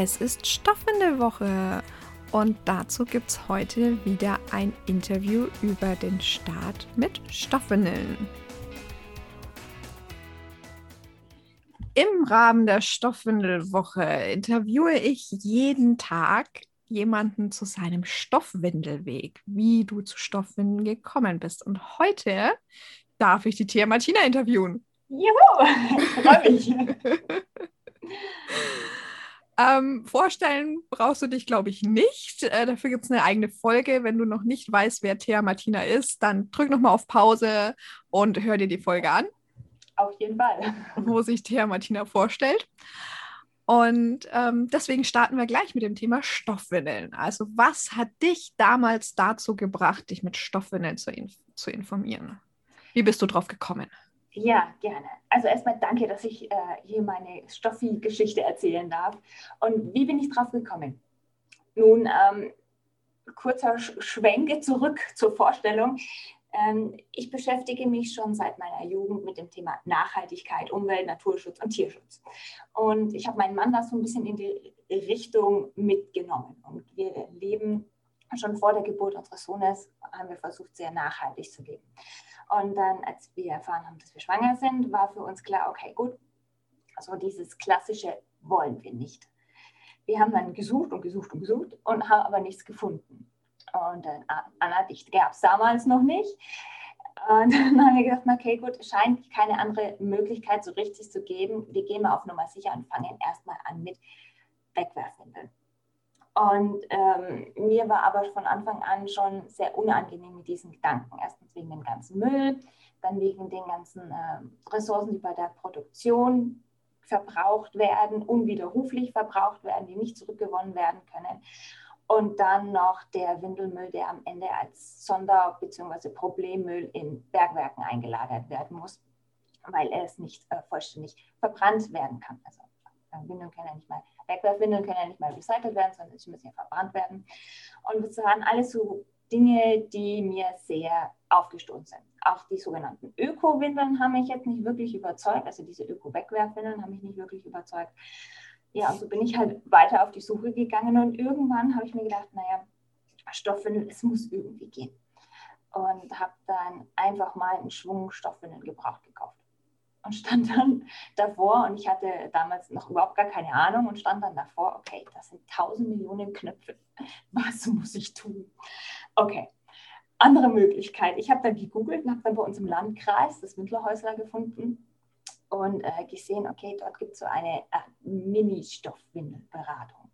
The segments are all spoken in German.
Es ist Stoffwindelwoche und dazu gibt es heute wieder ein Interview über den Start mit Stoffwindeln. Im Rahmen der Stoffwindelwoche interviewe ich jeden Tag jemanden zu seinem Stoffwindelweg, wie du zu Stoffwindeln gekommen bist. Und heute darf ich die Thea Martina interviewen. Juhu, ich freue mich. Ähm, vorstellen brauchst du dich, glaube ich, nicht. Äh, dafür gibt es eine eigene Folge. Wenn du noch nicht weißt, wer Thea Martina ist, dann drück nochmal auf Pause und hör dir die Folge an. Auf jeden Fall. Wo sich Thea Martina vorstellt. Und ähm, deswegen starten wir gleich mit dem Thema Stoffwindeln. Also, was hat dich damals dazu gebracht, dich mit Stoffwindeln zu, inf zu informieren? Wie bist du drauf gekommen? Ja, gerne. Also erstmal danke, dass ich äh, hier meine Stoffi-Geschichte erzählen darf. Und wie bin ich drauf gekommen? Nun, ähm, kurzer Schwenke zurück zur Vorstellung. Ähm, ich beschäftige mich schon seit meiner Jugend mit dem Thema Nachhaltigkeit, Umwelt, Naturschutz und Tierschutz. Und ich habe meinen Mann da so ein bisschen in die Richtung mitgenommen. Und wir leben schon vor der Geburt unseres Sohnes, haben wir versucht, sehr nachhaltig zu leben. Und dann, als wir erfahren haben, dass wir schwanger sind, war für uns klar, okay, gut, also dieses klassische wollen wir nicht. Wir haben dann gesucht und gesucht und gesucht und haben aber nichts gefunden. Und dann, Anna, dich gab es damals noch nicht. Und dann haben wir gedacht, okay, gut, es scheint keine andere Möglichkeit so richtig zu geben. Wir gehen mal auf Nummer sicher und fangen erstmal an mit Wegwerfwindeln. Und ähm, mir war aber von Anfang an schon sehr unangenehm mit diesen Gedanken. Erstens wegen dem ganzen Müll, dann wegen den ganzen äh, Ressourcen, die bei der Produktion verbraucht werden, unwiderruflich verbraucht werden, die nicht zurückgewonnen werden können. Und dann noch der Windelmüll, der am Ende als Sonder- bzw. Problemmüll in Bergwerken eingelagert werden muss, weil er es nicht äh, vollständig verbrannt werden kann. Also Windeln können ja nicht mal Wegwerfwindeln können ja nicht mal recycelt werden, sondern sie müssen ja verbrannt werden. Und das waren alles so Dinge, die mir sehr aufgestoßen sind. Auch die sogenannten Öko-Windeln haben mich jetzt nicht wirklich überzeugt, also diese Öko-Wegwerfwindeln haben mich nicht wirklich überzeugt. Ja, und so bin ich halt weiter auf die Suche gegangen und irgendwann habe ich mir gedacht, naja, Stoffwindeln, es muss irgendwie gehen. Und habe dann einfach mal einen Schwung Stoffwindeln gebraucht gekauft und stand dann davor und ich hatte damals noch überhaupt gar keine Ahnung und stand dann davor, okay, das sind tausend Millionen Knöpfe. Was muss ich tun? Okay, andere Möglichkeit. Ich habe dann gegoogelt und habe dann bei uns im Landkreis das Windlerhäusler gefunden und äh, gesehen, okay, dort gibt es so eine äh, Mini-Stoffwindelberatung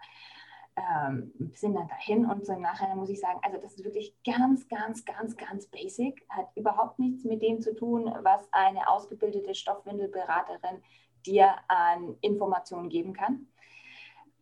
ähm, sind dann dahin und so im Nachhinein muss ich sagen, also das ist wirklich ganz, ganz, ganz, ganz basic, hat überhaupt nichts mit dem zu tun, was eine ausgebildete Stoffwindelberaterin dir an Informationen geben kann.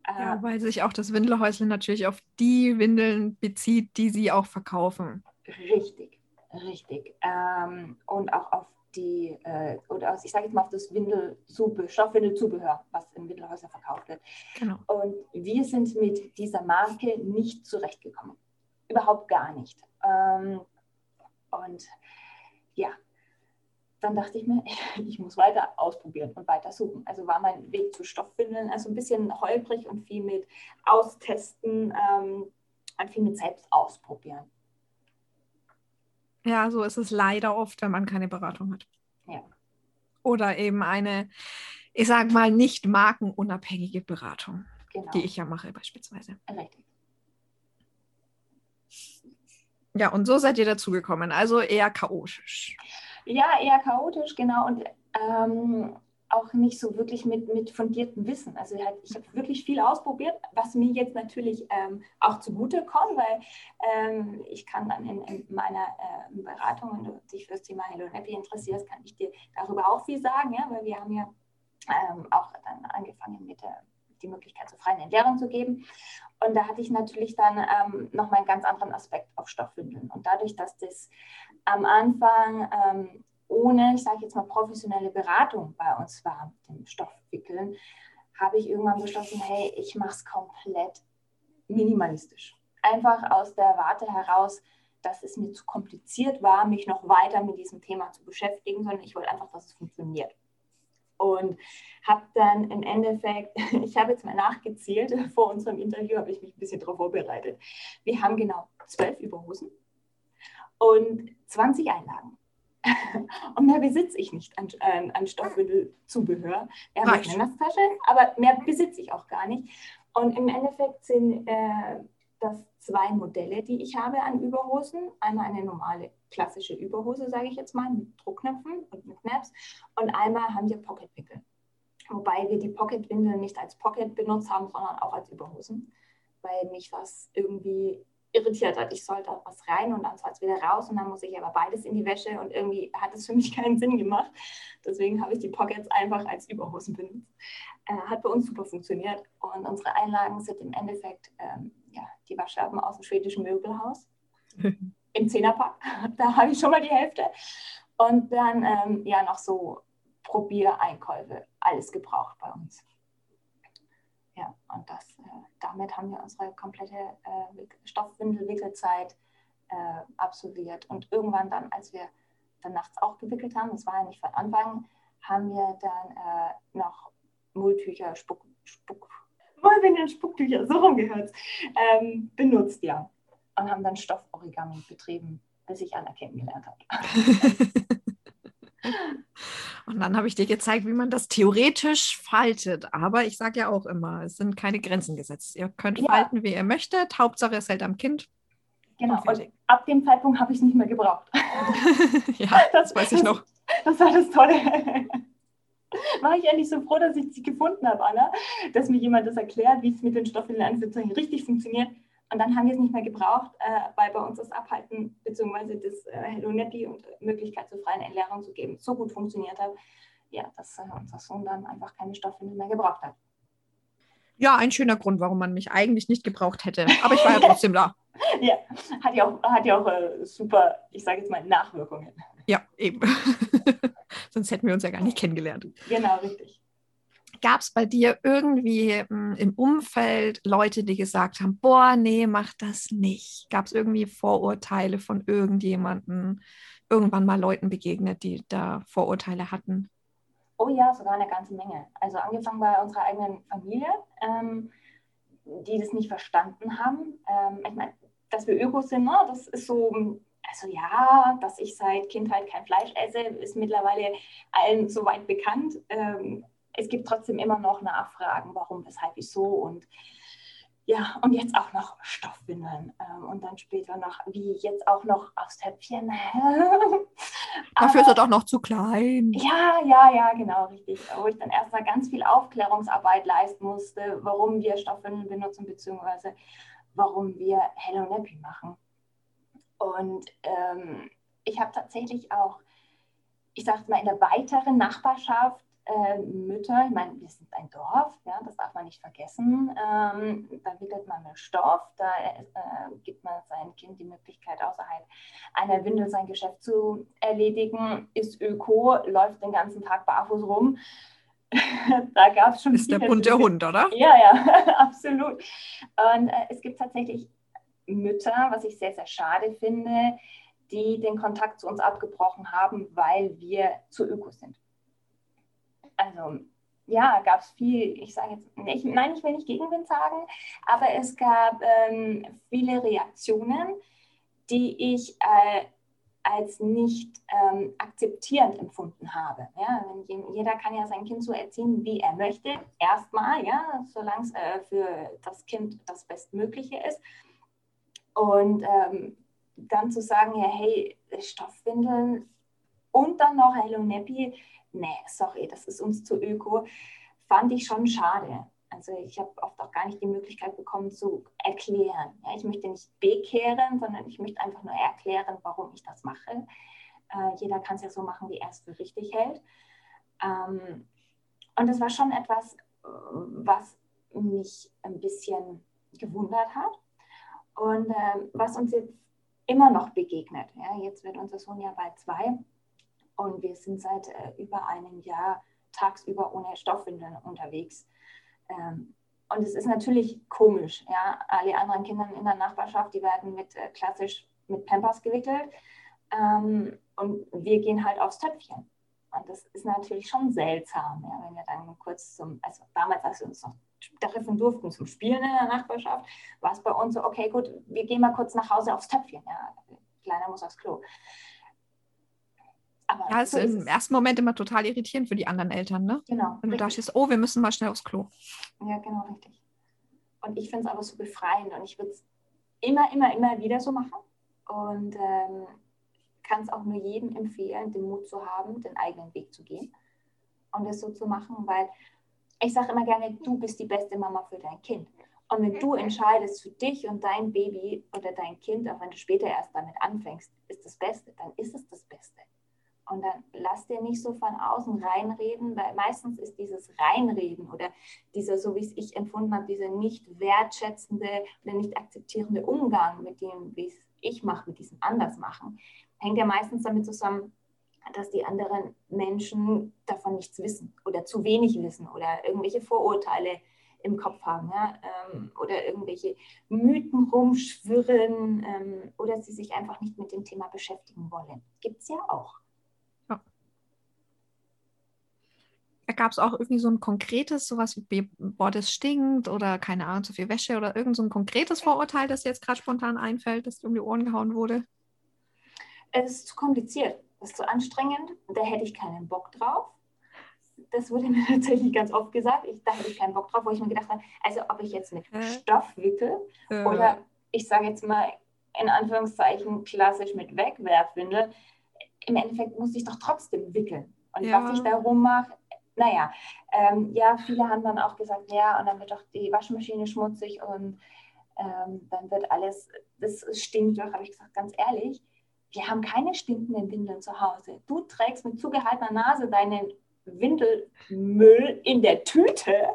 Ja, ähm, weil sich auch das Windelhäusle natürlich auf die Windeln bezieht, die sie auch verkaufen. Richtig, richtig. Ähm, und auch auf die, äh, oder aus, ich sage jetzt mal auf das Windelzubehör, Stoffwindelzubehör, was in Windelhäusern verkauft wird. Genau. Und wir sind mit dieser Marke nicht zurechtgekommen. Überhaupt gar nicht. Ähm, und ja, dann dachte ich mir, ich muss weiter ausprobieren und weiter suchen. Also war mein Weg zu Stoffwindeln also ein bisschen holprig und viel mit Austesten ähm, und viel mit selbst ausprobieren. Ja, so ist es leider oft, wenn man keine Beratung hat. Ja. Oder eben eine, ich sage mal, nicht markenunabhängige Beratung, genau. die ich ja mache beispielsweise. Richtig. Ja, und so seid ihr dazugekommen, also eher chaotisch. Ja, eher chaotisch, genau. Und ähm, auch nicht so wirklich mit, mit fundiertem Wissen. Also halt, ich habe wirklich viel ausprobiert, was mir jetzt natürlich ähm, auch zugute kommt, weil ähm, ich kann dann in, in meiner äh, Beratung, wenn du dich für das Thema Hello Happy interessierst, kann ich dir darüber auch viel sagen, ja, weil wir haben ja ähm, auch dann angefangen mit der die Möglichkeit zur freien Entleerung zu geben. Und da hatte ich natürlich dann ähm, nochmal einen ganz anderen Aspekt auf Stoffwindeln. Und dadurch, dass das am Anfang ähm, ohne, ich sage jetzt mal, professionelle Beratung bei uns war, dem Stoffwickeln, habe ich irgendwann beschlossen, hey, ich mache es komplett minimalistisch. Einfach aus der Warte heraus, dass es mir zu kompliziert war, mich noch weiter mit diesem Thema zu beschäftigen, sondern ich wollte einfach, dass es funktioniert. Und habe dann im Endeffekt, ich habe jetzt mal nachgezählt, vor unserem Interview habe ich mich ein bisschen darauf vorbereitet. Wir haben genau zwölf Überhosen und 20 Einlagen. Und mehr besitze ich nicht an, an, an Stoffwindelzubehör. Wir haben eine Nasstasche, aber mehr besitze ich auch gar nicht. Und im Endeffekt sind äh, das zwei Modelle, die ich habe an Überhosen. Einmal eine normale klassische Überhose, sage ich jetzt mal, mit Druckknöpfen und mit Knaps. Und einmal haben wir Pocketwickel. Wobei wir die Pocketwindeln nicht als Pocket benutzt haben, sondern auch als Überhosen, weil mich das irgendwie irritiert hat. Ich sollte auch was rein und dann soll es wieder raus und dann muss ich aber beides in die Wäsche und irgendwie hat es für mich keinen Sinn gemacht. Deswegen habe ich die Pockets einfach als Überhosen benutzt. Äh, hat bei uns super funktioniert und unsere Einlagen sind im Endeffekt ähm, ja, die Waschlappen aus dem schwedischen Möbelhaus im Zehnerpack. Da habe ich schon mal die Hälfte. Und dann ähm, ja noch so Probiereinkäufe, alles gebraucht bei uns. Ja, und das, äh, damit haben wir unsere komplette äh, Stoffwindelwickelzeit äh, absolviert. Und irgendwann dann, als wir dann nachts auch gewickelt haben, das war ja nicht von Anfang, haben wir dann äh, noch Mulltücher, Spuck, Spuck, Mullwindeln, Spucktücher, so rumgehört, ähm, benutzt, ja. Und haben dann Stofforigami betrieben, bis ich Anna kennengelernt habe. Und dann habe ich dir gezeigt, wie man das theoretisch faltet. Aber ich sage ja auch immer, es sind keine Grenzen gesetzt. Ihr könnt ja. falten, wie ihr möchtet. Hauptsache, es hält am Kind. Genau. Und ab dem Zeitpunkt habe ich es nicht mehr gebraucht. ja, das weiß ich noch. Das, das war das Tolle. war ich eigentlich so froh, dass ich sie gefunden habe, Anna, dass mir jemand das erklärt, wie es mit den Stoffwindeln richtig funktioniert. Und dann haben wir es nicht mehr gebraucht, äh, weil bei uns das Abhalten bzw. das äh, Hello Nappy und Möglichkeit zur freien Entleerung zu geben so gut funktioniert hat, ja, dass äh, unser Sohn dann einfach keine Stoffwindel mehr gebraucht hat. Ja, ein schöner Grund, warum man mich eigentlich nicht gebraucht hätte. Aber ich war ja trotzdem da. ja, hat ja auch, hat ja auch äh, super, ich sage jetzt mal, Nachwirkungen. Ja, eben. Sonst hätten wir uns ja gar nicht kennengelernt. Genau, richtig gab es bei dir irgendwie hm, im Umfeld Leute, die gesagt haben, boah, nee, mach das nicht? Gab es irgendwie Vorurteile von irgendjemandem, irgendwann mal Leuten begegnet, die da Vorurteile hatten? Oh ja, sogar eine ganze Menge. Also angefangen bei unserer eigenen Familie, ähm, die das nicht verstanden haben. Ähm, ich meine, dass wir Ökos sind, ne, das ist so, also ja, dass ich seit Kindheit kein Fleisch esse, ist mittlerweile allen soweit bekannt. Ähm, es gibt trotzdem immer noch Nachfragen, warum, weshalb, wieso und ja, und jetzt auch noch Stoffwindeln ähm, und dann später noch, wie jetzt auch noch aus Töpfchen. Dafür ist er doch noch zu klein. Ja, ja, ja, genau, richtig. Wo ich dann erstmal ganz viel Aufklärungsarbeit leisten musste, warum wir Stoffwindeln benutzen, beziehungsweise warum wir Hello Nappy machen. Und ähm, ich habe tatsächlich auch, ich sage mal, in der weiteren Nachbarschaft äh, Mütter, ich meine, wir sind ein Dorf, ja, das darf man nicht vergessen. Ähm, da wickelt man mit Stoff, da äh, gibt man seinem Kind die Möglichkeit, außerhalb einer Windel sein Geschäft zu erledigen, ist öko, läuft den ganzen Tag barfuß rum. da gab es schon. Ist der bunte Hund, oder? Ja, ja, absolut. Und äh, es gibt tatsächlich Mütter, was ich sehr, sehr schade finde, die den Kontakt zu uns abgebrochen haben, weil wir zu öko sind also ja, gab es viel, ich sage jetzt, ich, nein, ich will nicht Gegenwind sagen, aber es gab ähm, viele Reaktionen, die ich äh, als nicht ähm, akzeptierend empfunden habe. Ja, jeder kann ja sein Kind so erziehen, wie er möchte, erstmal, ja, solange es äh, für das Kind das Bestmögliche ist. Und ähm, dann zu sagen, ja, hey, Stoffwindeln und dann noch Hello Nappy, nee, sorry, das ist uns zu öko, fand ich schon schade. Also ich habe oft auch gar nicht die Möglichkeit bekommen zu erklären. Ja, ich möchte nicht bekehren, sondern ich möchte einfach nur erklären, warum ich das mache. Äh, jeder kann es ja so machen, wie er es für richtig hält. Ähm, und das war schon etwas, was mich ein bisschen gewundert hat und äh, was uns jetzt immer noch begegnet. Ja, jetzt wird unser Sohn ja bald zwei und wir sind seit äh, über einem Jahr tagsüber ohne Stoffwindeln unterwegs. Ähm, und es ist natürlich komisch. Ja? Alle anderen Kinder in der Nachbarschaft, die werden mit äh, klassisch mit Pampers gewickelt. Ähm, und wir gehen halt aufs Töpfchen. Und das ist natürlich schon seltsam, ja, wenn wir dann kurz zum, also damals, als wir uns noch treffen durften zum Spielen in der Nachbarschaft, war es bei uns so, okay, gut, wir gehen mal kurz nach Hause aufs Töpfchen. Ja. Kleiner muss aufs Klo. Aber ja, so ist im ersten Moment immer total irritierend für die anderen Eltern, ne? Genau. Wenn du da stehst, oh, wir müssen mal schnell aufs Klo. Ja, genau, richtig. Und ich finde es aber so befreiend und ich würde es immer, immer, immer wieder so machen. Und ähm, kann es auch nur jedem empfehlen, den Mut zu haben, den eigenen Weg zu gehen und es so zu machen, weil ich sage immer gerne, du bist die beste Mama für dein Kind. Und wenn du entscheidest für dich und dein Baby oder dein Kind, auch wenn du später erst damit anfängst, ist das Beste, dann ist es das Beste. Und dann lass dir nicht so von außen reinreden, weil meistens ist dieses Reinreden oder dieser, so wie es ich empfunden habe, dieser nicht wertschätzende oder nicht akzeptierende Umgang mit dem, wie es ich mache, mit diesem Andersmachen, hängt ja meistens damit zusammen, dass die anderen Menschen davon nichts wissen oder zu wenig wissen oder irgendwelche Vorurteile im Kopf haben ja? ähm, oder irgendwelche Mythen rumschwirren ähm, oder sie sich einfach nicht mit dem Thema beschäftigen wollen. Gibt es ja auch. Ja. Gab es auch irgendwie so ein konkretes, sowas wie, boah, das stinkt oder keine Ahnung, zu viel Wäsche oder irgend so ein konkretes Vorurteil, das jetzt gerade spontan einfällt, das um die Ohren gehauen wurde? Es ist zu kompliziert, es ist zu anstrengend, da hätte ich keinen Bock drauf. Das wurde mir tatsächlich ganz oft gesagt. Ich, da hätte ich keinen Bock drauf, wo ich mir gedacht habe, also ob ich jetzt mit äh. Stoff wickel äh. oder ich sage jetzt mal in Anführungszeichen klassisch mit Wegwerfwindel. Im Endeffekt muss ich doch trotzdem wickeln. Und ja. was ich darum mache, naja, ähm, ja, viele haben dann auch gesagt, ja, und dann wird doch die Waschmaschine schmutzig und ähm, dann wird alles, das stinkt doch, habe ich gesagt, ganz ehrlich, wir haben keine stinkenden Windeln zu Hause. Du trägst mit zugehaltener Nase deinen Windelmüll in der Tüte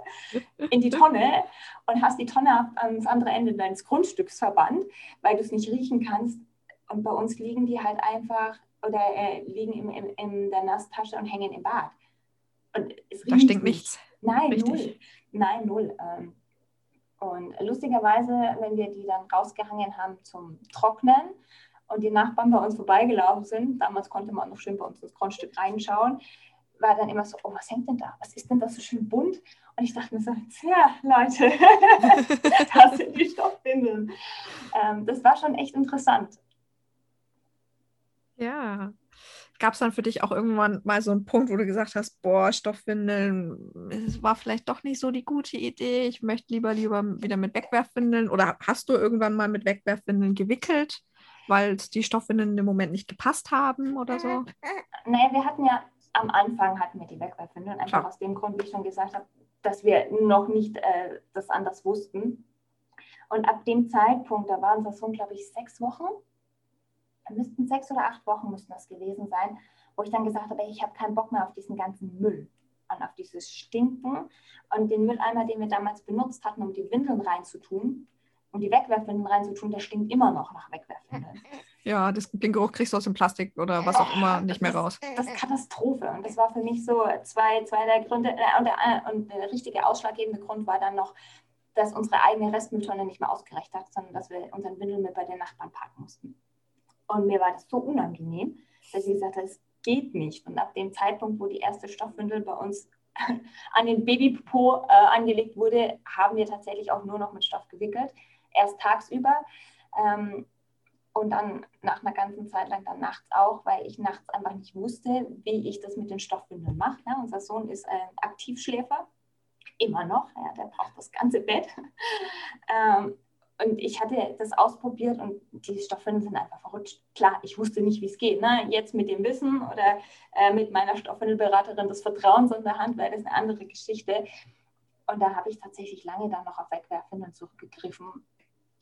in die Tonne und hast die Tonne ans andere Ende deines Grundstücks verbannt, weil du es nicht riechen kannst. Und bei uns liegen die halt einfach oder äh, liegen im, im, in der Nasstasche und hängen im Bad. Und da stinkt nichts. Nein, Richtig. null. Nein, null. Ähm, und lustigerweise, wenn wir die dann rausgehangen haben zum Trocknen, und die Nachbarn bei uns vorbeigelaufen sind, damals konnte man noch schön bei uns ins Grundstück reinschauen, war dann immer so, oh, was hängt denn da? Was ist denn das so schön bunt? Und ich dachte mir so, ja, Leute, das sind die Stoffwindeln. Ähm, das war schon echt interessant. Ja. Gab es dann für dich auch irgendwann mal so einen Punkt, wo du gesagt hast, boah, Stoffwindeln, es war vielleicht doch nicht so die gute Idee, ich möchte lieber lieber wieder mit Wegwerfwindeln oder hast du irgendwann mal mit Wegwerfwindeln gewickelt? weil die Stoffwindeln im Moment nicht gepasst haben oder so? Nee, wir hatten ja am Anfang hatten wir die Wegwerfwindeln, einfach Klar. aus dem Grund, wie ich schon gesagt habe, dass wir noch nicht äh, das anders wussten. Und ab dem Zeitpunkt, da waren es so, glaube ich, sechs Wochen, müssten sechs oder acht Wochen müssten das gewesen sein, wo ich dann gesagt habe, ich habe keinen Bock mehr auf diesen ganzen Müll und auf dieses Stinken. Und den Mülleimer, den wir damals benutzt hatten, um die Windeln reinzutun, und die Wegwerfwindeln reinzutun, der stinkt immer noch nach Wegwerfwindeln. Ja, das, den Geruch kriegst du aus dem Plastik oder was auch immer nicht mehr raus. Das, ist Katastrophe. Und das war für mich so zwei, zwei der Gründe. Äh, und, der, äh, und der richtige ausschlaggebende Grund war dann noch, dass unsere eigene Restmülltonne nicht mehr ausgereicht hat, sondern dass wir unseren Windelmüll bei den Nachbarn parken mussten. Und mir war das so unangenehm, dass ich gesagt habe, es geht nicht. Und ab dem Zeitpunkt, wo die erste Stoffwindel bei uns an den Babypo äh, angelegt wurde, haben wir tatsächlich auch nur noch mit Stoff gewickelt erst tagsüber ähm, und dann nach einer ganzen Zeit lang dann nachts auch, weil ich nachts einfach nicht wusste, wie ich das mit den Stoffwindeln mache. Ja, unser Sohn ist ein Aktivschläfer, immer noch, ja, der braucht das ganze Bett. ähm, und ich hatte das ausprobiert und die Stoffwindeln sind einfach verrutscht. Klar, ich wusste nicht, wie es geht. Ne? Jetzt mit dem Wissen oder äh, mit meiner Stoffwindelberaterin des Vertrauens in der Hand wäre das eine andere Geschichte. Und da habe ich tatsächlich lange dann noch auf Wegwerfwindeln zurückgegriffen,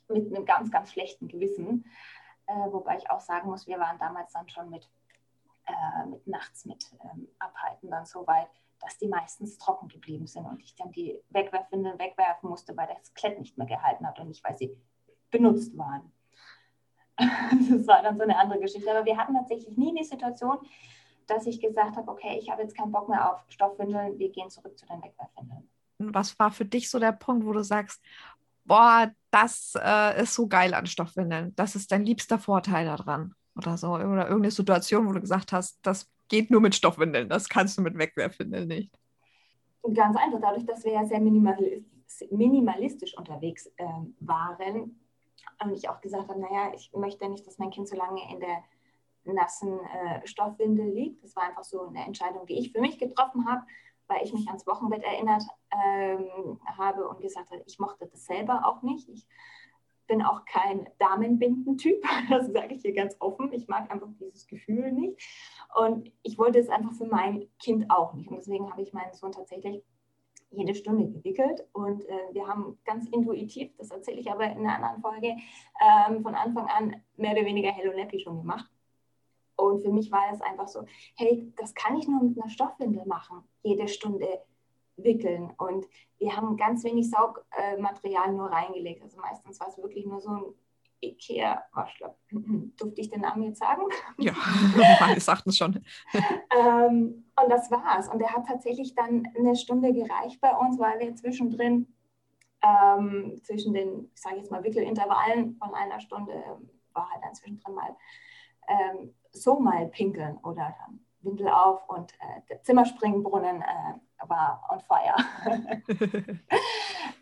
mit einem ganz, ganz schlechten Gewissen. Äh, wobei ich auch sagen muss, wir waren damals dann schon mit äh, mit nachts mit ähm, Abhalten dann so weit, dass die meistens trocken geblieben sind und ich dann die Wegwerfwindeln wegwerfen musste, weil das Klett nicht mehr gehalten hat und nicht, weil sie benutzt waren. das war dann so eine andere Geschichte. Aber wir hatten tatsächlich nie die Situation, dass ich gesagt habe, okay, ich habe jetzt keinen Bock mehr auf Stoffwindeln, wir gehen zurück zu den Wegwerfwindeln. Was war für dich so der Punkt, wo du sagst, boah, das äh, ist so geil an Stoffwindeln, das ist dein liebster Vorteil daran oder so, oder irgendeine Situation, wo du gesagt hast, das geht nur mit Stoffwindeln, das kannst du mit Wegwerfwindeln nicht. Ganz einfach, dadurch, dass wir ja sehr minimalistisch unterwegs äh, waren und ich auch gesagt habe, naja, ich möchte nicht, dass mein Kind so lange in der nassen äh, Stoffwindel liegt. Das war einfach so eine Entscheidung, die ich für mich getroffen habe, weil ich mich ans Wochenbett erinnert ähm, habe und gesagt habe, ich mochte das selber auch nicht. Ich bin auch kein Damenbinden-Typ, das sage ich hier ganz offen. Ich mag einfach dieses Gefühl nicht. Und ich wollte es einfach für mein Kind auch nicht. Und deswegen habe ich meinen Sohn tatsächlich jede Stunde gewickelt und äh, wir haben ganz intuitiv, das erzähle ich aber in einer anderen Folge, ähm, von Anfang an mehr oder weniger Hello Nappy schon gemacht. Und für mich war es einfach so, hey, das kann ich nur mit einer Stoffwindel machen, jede Stunde wickeln. Und wir haben ganz wenig Saugmaterial nur reingelegt. Also meistens war es wirklich nur so ein Ikea-Waschlapp. Durfte ich den Namen jetzt sagen? Ja, wir sagten es schon. ähm, und das war's. Und der hat tatsächlich dann eine Stunde gereicht bei uns, weil wir zwischendrin, ähm, zwischen den, ich sage jetzt mal, Wickelintervallen von einer Stunde, ähm, war halt dann zwischendrin mal ähm, so mal pinkeln oder dann Windel auf und äh, Zimmerspringbrunnen äh, war on fire.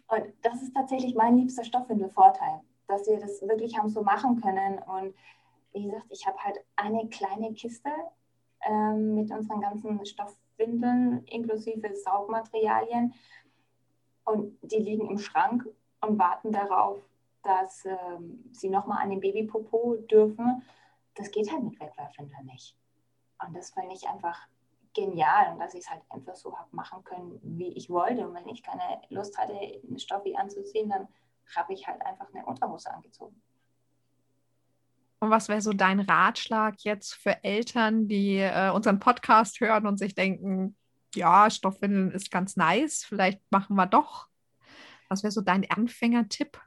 und das ist tatsächlich mein liebster Stoffwindelvorteil, dass wir das wirklich haben so machen können. Und wie gesagt, ich habe halt eine kleine Kiste ähm, mit unseren ganzen Stoffwindeln inklusive Saugmaterialien und die liegen im Schrank und warten darauf, dass ähm, sie nochmal an den Babypopo dürfen das geht halt mit Wegwerfwindeln nicht. Und das fand ich einfach genial und dass ich es halt einfach so habe machen können, wie ich wollte. Und wenn ich keine Lust hatte, eine Stoffi anzuziehen, dann habe ich halt einfach eine Unterhose angezogen. Und was wäre so dein Ratschlag jetzt für Eltern, die äh, unseren Podcast hören und sich denken, ja, Stoffwindeln ist ganz nice, vielleicht machen wir doch. Was wäre so dein Anfängertipp?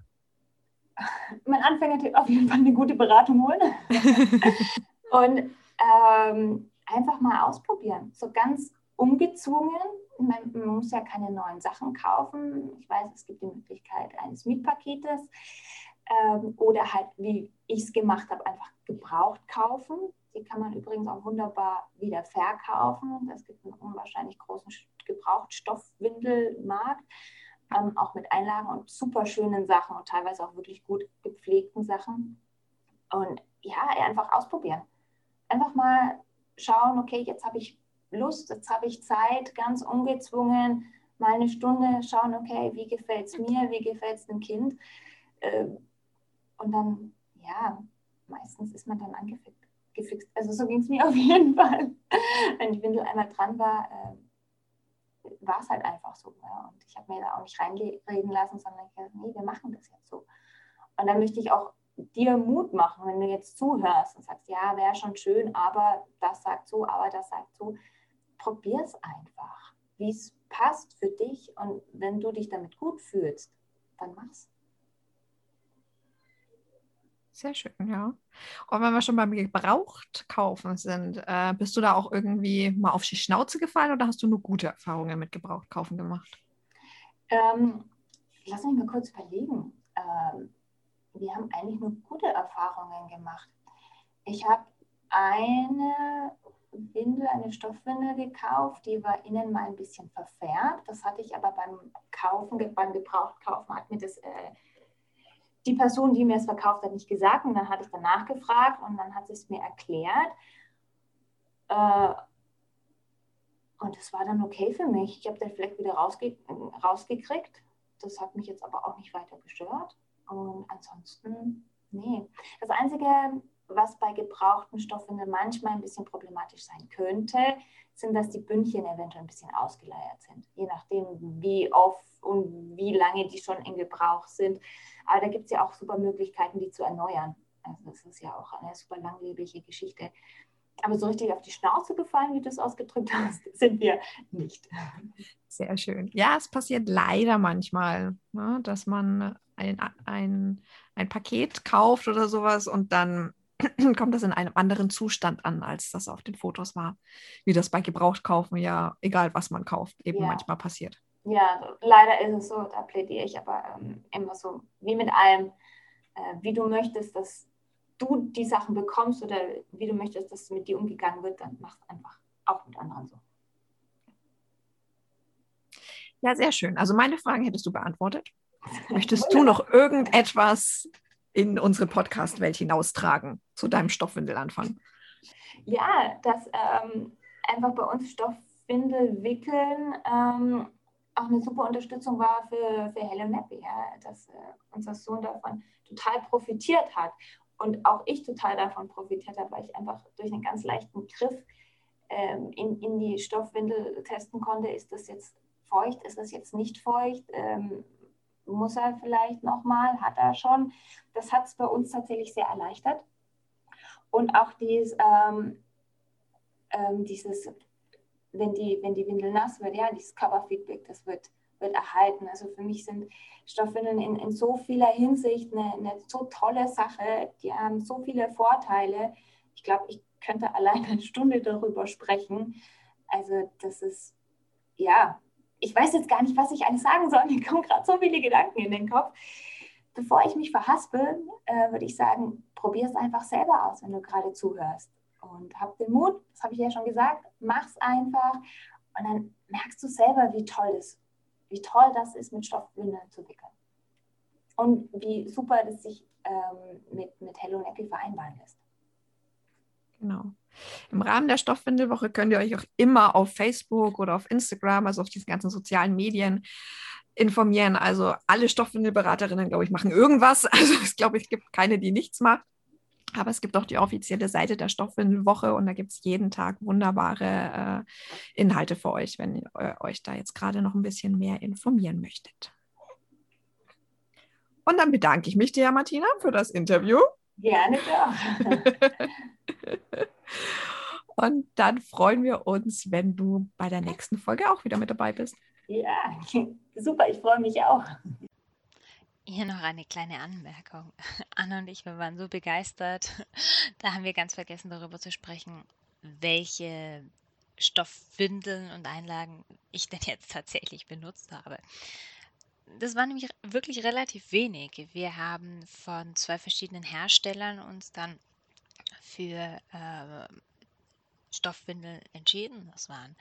mein Anfängertipp auf jeden Fall eine gute Beratung holen. und ähm, einfach mal ausprobieren. So ganz ungezwungen. Man, man, muss ja keine neuen Sachen kaufen. Ich weiß, es gibt die Möglichkeit eines Mietpaketes ähm, oder halt, wie ich es gemacht habe, einfach gebraucht kaufen. Die kann man übrigens auch wunderbar wieder verkaufen. Es gibt einen unwahrscheinlich großen Gebrauchtstoffwindelmarkt ähm, auch mit Einlagen und super schönen Sachen und teilweise auch wirklich gut gepflegten Sachen. Und ja, einfach ausprobieren. Einfach mal schauen, okay, jetzt habe ich Lust, jetzt habe ich Zeit, ganz ungezwungen, mal eine Stunde schauen, okay, wie gefällt es mir, wie gefällt es dem Kind. Ähm, und dann, ja, meistens ist man dann angefixt. Also so ging es mir auf jeden Fall. Wenn die Windel einmal dran war, ähm, war es halt einfach so. Und ich habe mir da auch nicht reinreden lassen, sondern ich gesagt, nee, wir machen das jetzt so. Und dann möchte ich auch dir Mut machen, wenn du jetzt zuhörst und sagst, ja, wäre schon schön, aber das sagt so, aber das sagt so. Probier es einfach, wie es passt für dich. Und wenn du dich damit gut fühlst, dann mach's. Sehr schön, ja. Und wenn wir schon beim Gebrauchtkaufen sind, äh, bist du da auch irgendwie mal auf die Schnauze gefallen oder hast du nur gute Erfahrungen mit Gebrauchtkaufen gemacht? Ähm, lass mich mal kurz überlegen. Ähm, wir haben eigentlich nur gute Erfahrungen gemacht. Ich habe eine Windel, eine Stoffwindel gekauft, die war innen mal ein bisschen verfärbt. Das hatte ich aber beim Kaufen, beim Gebrauchtkaufen, hat mir das äh, die Person, die mir es verkauft hat, nicht gesagt. Und dann hatte ich danach gefragt und dann hat sie es mir erklärt. Äh, und es war dann okay für mich. Ich habe den Fleck wieder rausge rausgekriegt. Das hat mich jetzt aber auch nicht weiter gestört. Und ansonsten, nee. Das Einzige, was bei gebrauchten Stoffen manchmal ein bisschen problematisch sein könnte, sind, dass die Bündchen eventuell ein bisschen ausgeleiert sind. Je nachdem, wie oft und wie lange die schon in Gebrauch sind. Aber da gibt es ja auch super Möglichkeiten, die zu erneuern. Also das ist ja auch eine super langlebige Geschichte. Aber so richtig auf die Schnauze gefallen, wie du es ausgedrückt hast, sind wir nicht. Sehr schön. Ja, es passiert leider manchmal, ne, dass man ein, ein, ein Paket kauft oder sowas und dann kommt das in einem anderen Zustand an, als das auf den Fotos war. Wie das bei Gebrauchtkaufen ja, egal was man kauft, eben ja. manchmal passiert. Ja, leider ist es so, da plädiere ich aber ähm, immer so, wie mit allem, äh, wie du möchtest, dass du die Sachen bekommst oder wie du möchtest, dass mit dir umgegangen wird, dann mach es einfach auch mit anderen so. Ja, sehr schön. Also meine Fragen hättest du beantwortet. Möchtest du noch irgendetwas in unsere Podcast-Welt hinaustragen zu deinem Stoffwindelanfang? Ja, dass ähm, einfach bei uns Stoffwindel wickeln ähm, auch eine super Unterstützung war für, für Hello Nappy, ja, dass äh, unser Sohn davon total profitiert hat und auch ich total davon profitiert habe, weil ich einfach durch einen ganz leichten Griff ähm, in, in die Stoffwindel testen konnte, ist das jetzt feucht, ist das jetzt nicht feucht, ähm, muss er vielleicht nochmal, hat er schon. Das hat es bei uns tatsächlich sehr erleichtert. Und auch dies, ähm, ähm, dieses, wenn die, wenn die Windel nass wird, ja, dieses Körperfeedback, das wird, wird erhalten. Also für mich sind Stoffwindeln in, in so vieler Hinsicht eine, eine so tolle Sache. Die haben so viele Vorteile. Ich glaube, ich könnte allein eine Stunde darüber sprechen. Also das ist, ja, ich weiß jetzt gar nicht, was ich alles sagen soll. Mir kommen gerade so viele Gedanken in den Kopf. Bevor ich mich verhaspel, äh, würde ich sagen, probier es einfach selber aus, wenn du gerade zuhörst. Und hab den Mut, das habe ich ja schon gesagt, mach's einfach. Und dann merkst du selber, wie toll das, wie toll das ist, mit Stoffwindeln zu wickeln. Und wie super das sich ähm, mit, mit Hello Nappy vereinbaren lässt. Genau. Im Rahmen der Stoffwindelwoche könnt ihr euch auch immer auf Facebook oder auf Instagram, also auf diesen ganzen sozialen Medien, informieren. Also alle Stoffwindelberaterinnen, glaube ich, machen irgendwas. Also ich glaube, es gibt keine, die nichts macht. Aber es gibt auch die offizielle Seite der Stoffwindelwoche und da gibt es jeden Tag wunderbare äh, Inhalte für euch, wenn ihr äh, euch da jetzt gerade noch ein bisschen mehr informieren möchtet. Und dann bedanke ich mich dir, Martina, für das Interview. Gerne doch. Und dann freuen wir uns, wenn du bei der nächsten Folge auch wieder mit dabei bist. Ja, super, ich freue mich auch. Hier noch eine kleine Anmerkung. Anna und ich, wir waren so begeistert. Da haben wir ganz vergessen, darüber zu sprechen, welche Stoffwindeln und Einlagen ich denn jetzt tatsächlich benutzt habe. Das war nämlich wirklich relativ wenig. Wir haben von zwei verschiedenen Herstellern uns dann für äh, Stoffwindeln entschieden. Das waren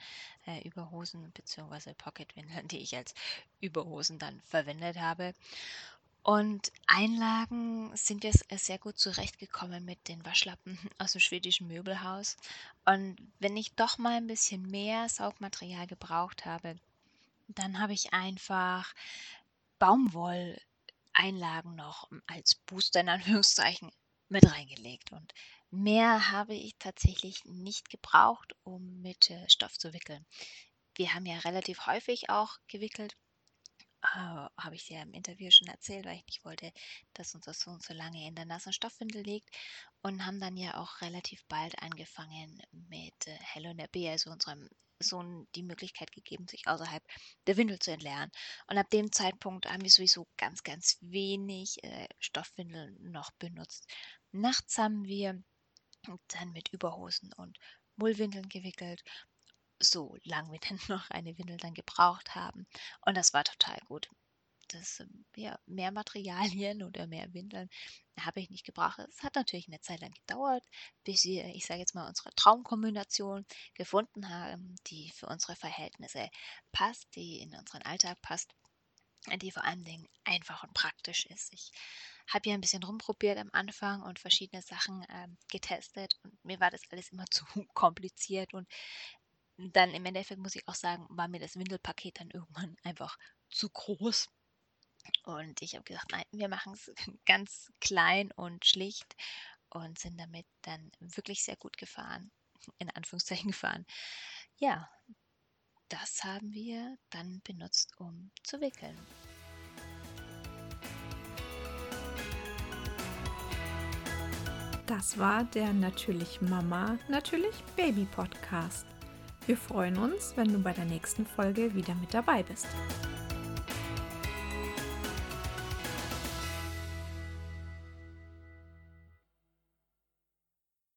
äh, Überhosen bzw. Pocketwindeln, die ich als Überhosen dann verwendet habe. Und Einlagen sind wir sehr gut zurechtgekommen mit den Waschlappen aus dem schwedischen Möbelhaus. Und wenn ich doch mal ein bisschen mehr Saugmaterial gebraucht habe, dann habe ich einfach Baumwolleinlagen noch als Booster in Anführungszeichen mit reingelegt. Und mehr habe ich tatsächlich nicht gebraucht, um mit äh, Stoff zu wickeln. Wir haben ja relativ häufig auch gewickelt. Uh, habe ich dir im Interview schon erzählt, weil ich nicht wollte, dass unser Sohn so lange in der nassen Stoffwindel liegt und haben dann ja auch relativ bald angefangen mit äh, Hello Nappy, also unserem Sohn die Möglichkeit gegeben, sich außerhalb der Windel zu entleeren. Und ab dem Zeitpunkt haben wir sowieso ganz, ganz wenig äh, Stoffwindeln noch benutzt. Nachts haben wir dann mit Überhosen und Mullwindeln gewickelt, so lange wir denn noch eine Windel dann gebraucht haben. Und das war total gut das ähm, ja, mehr Materialien oder mehr Windeln habe ich nicht gebraucht. Es hat natürlich eine Zeit lang gedauert, bis wir, ich sage jetzt mal, unsere Traumkombination gefunden haben, die für unsere Verhältnisse passt, die in unseren Alltag passt, die vor allen Dingen einfach und praktisch ist. Ich habe ja ein bisschen rumprobiert am Anfang und verschiedene Sachen äh, getestet und mir war das alles immer zu kompliziert und dann im Endeffekt muss ich auch sagen, war mir das Windelpaket dann irgendwann einfach zu groß. Und ich habe gesagt, nein, wir machen es ganz klein und schlicht und sind damit dann wirklich sehr gut gefahren, in Anführungszeichen gefahren. Ja, das haben wir dann benutzt, um zu wickeln. Das war der Natürlich Mama, Natürlich Baby Podcast. Wir freuen uns, wenn du bei der nächsten Folge wieder mit dabei bist.